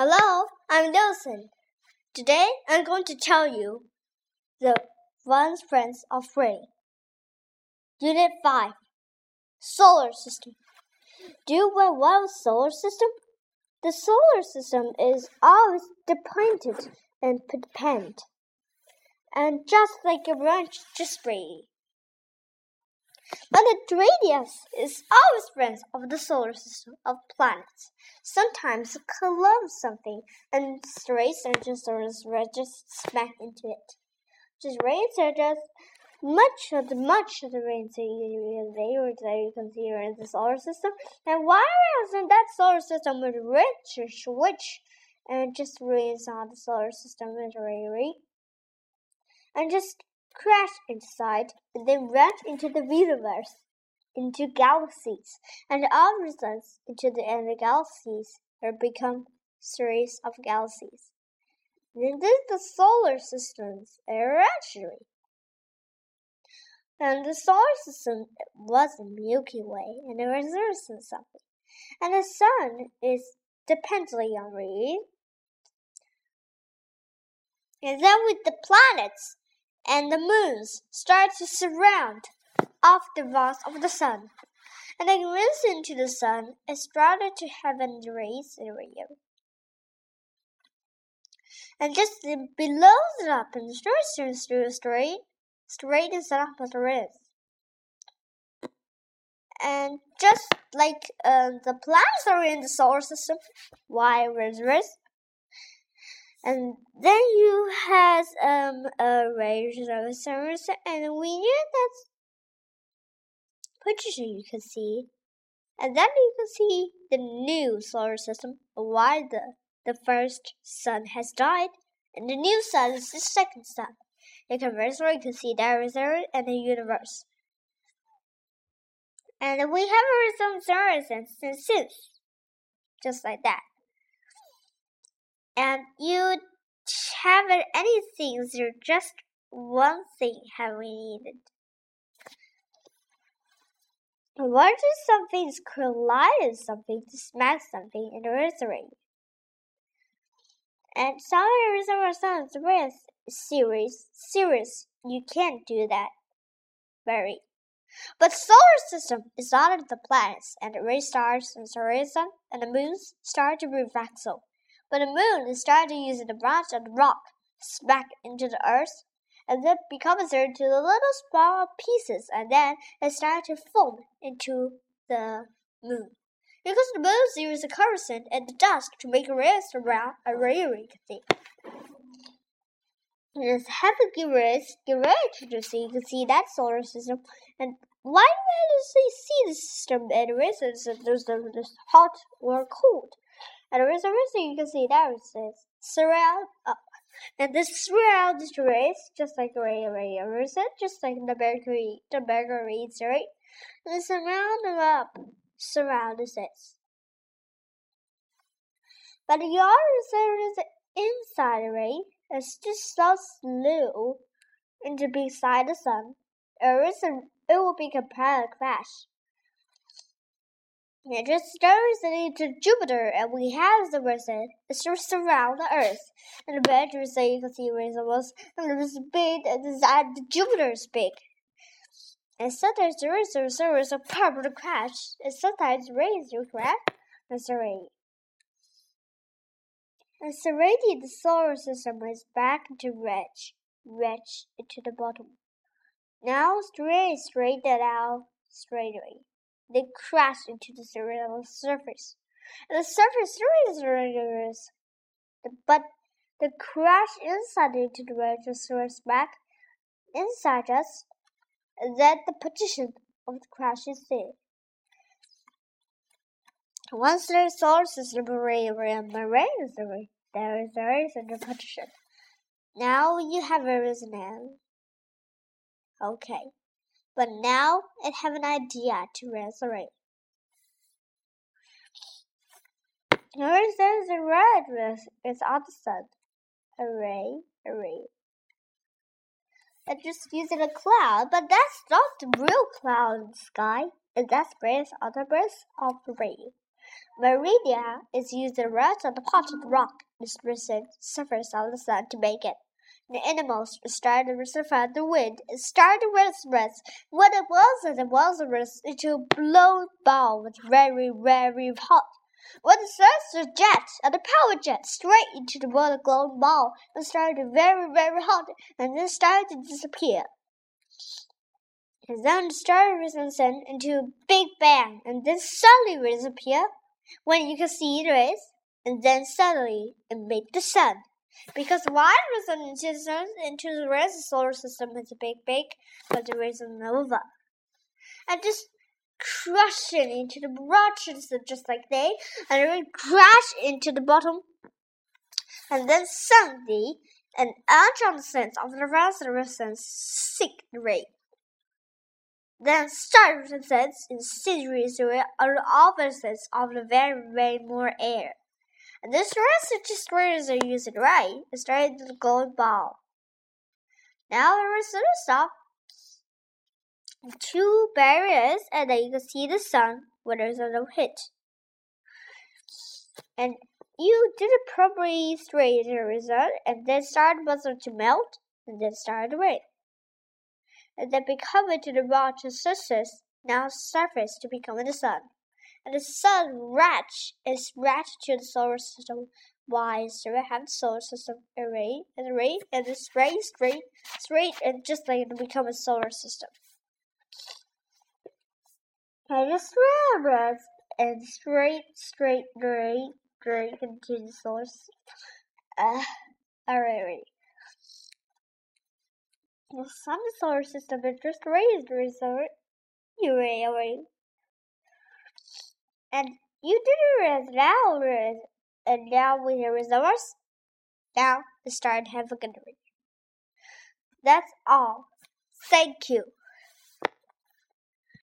Hello, I'm Nelson. Today I'm going to tell you the one friends of rain. Unit 5 Solar System. Do you know what is solar system? The solar system is always dependent and dependent, and just like a branch just free. But the radius is always friends of the solar system of planets. Sometimes collide something and rays and just just smack into it. Just are just much of the much of the rains that you, that you can see in the solar system. And why isn't that solar system with rich or switch and just rains on the solar system with really and just crash inside, and then ran into the universe, into galaxies, and all results into the of galaxies or become series of galaxies. Then this the solar systems eventually. And the solar system was the Milky Way and the reserves and something. And the sun is dependently on it. And then with the planets, and the moons start to surround off the vast of the sun. And then listen to the sun it started to heaven rays area. And just below the up and straight through straight, straight is up the is. And just like uh, the planets are in the solar system, why is and then you has um a range of stars, and we knew that picture you can see, and then you can see the new solar system. Why the the first sun has died, and the new sun is the second sun. Can very you can see there is Earth and the universe. And we have some stars and since just like that and you haven't anything, there's just one thing have we needed. What if something's collided something to smack something in the ring? And some Arizona sounds with series series you can't do that. Very. But solar system is not of the planets and the ray stars and the sun and the moons start to reflect so. But the moon is started using the branch of the rock, smack into the earth, and then becomes into the little small pieces, and then it started to form into the moon. Because the moon uses the kerosene and the dust to make a race around a railway thing. Race, get ready to see you can see that solar system. And why do we see the system and races? There's the hot or cold. And there is a reason you can see that it says surround up. And this surround is race, just like the a said, just like the bakery the reads, right? And surround up surround is this. But the side is inside right? It's just so slow into beside the sun. It will be a crash. It just stars into Jupiter, and we have the reason. It's around the Earth. And the better so you can see where it was, and it was big, and the Jupiter's big. And sometimes there is a service of power to crash, and sometimes rays will crash, and serene. And serene, the solar system is back into red, red into the bottom. Now straight, straight that out, straight away. They crash into the surface. And the surface is but the crash inside into the register's back inside us that the position of the crash is there. Once the solar system array around the rain there is there is a position. Now you have a reason. Okay but now I have an idea to resurrect. Here says a red is on the sun. Array, array. I just using a cloud, but that's not the real cloud in the sky. And that's the breath of rain. Meridia is used to rest on the part of the rock, recent surface of the sun to make it. The animals started to survive the wind started to rest. What it was, and it was a into a blown ball was very, very hot. When the sun jet and the power jet straight into the water glowing ball and started very, very hot and then started to disappear. And then started rising into a big bang and then suddenly disappear when you can see the rays and then suddenly it made the sun. Because into the sun into the rest of the solar system is a big big but there is a nova. And just crushing into the branches just like they and then crash into the bottom. And then suddenly an ultrasound of the rest of the resistance sick ray. Then start resistance in series with the opposites of the very, very more air. And this rest destroyers are using right of the gold ball. Now the of the stuff two barriers and then you can see the sun when there's a no hit. And you did it properly straight the result and then started buzzer to melt and then started to rain. And then become into the water surface, now surface to become the sun. And the sun ratch is ratched to the solar system. Why? So we have the solar system array and array and it's straight, straight, straight, and just like it become a solar system. And just remember and straight, straight, straight, straight into the source. Uh, alright, The sun solar system is just raised resort. You away. And you did it now, and now we have results. Now the start have a good That's all. Thank you.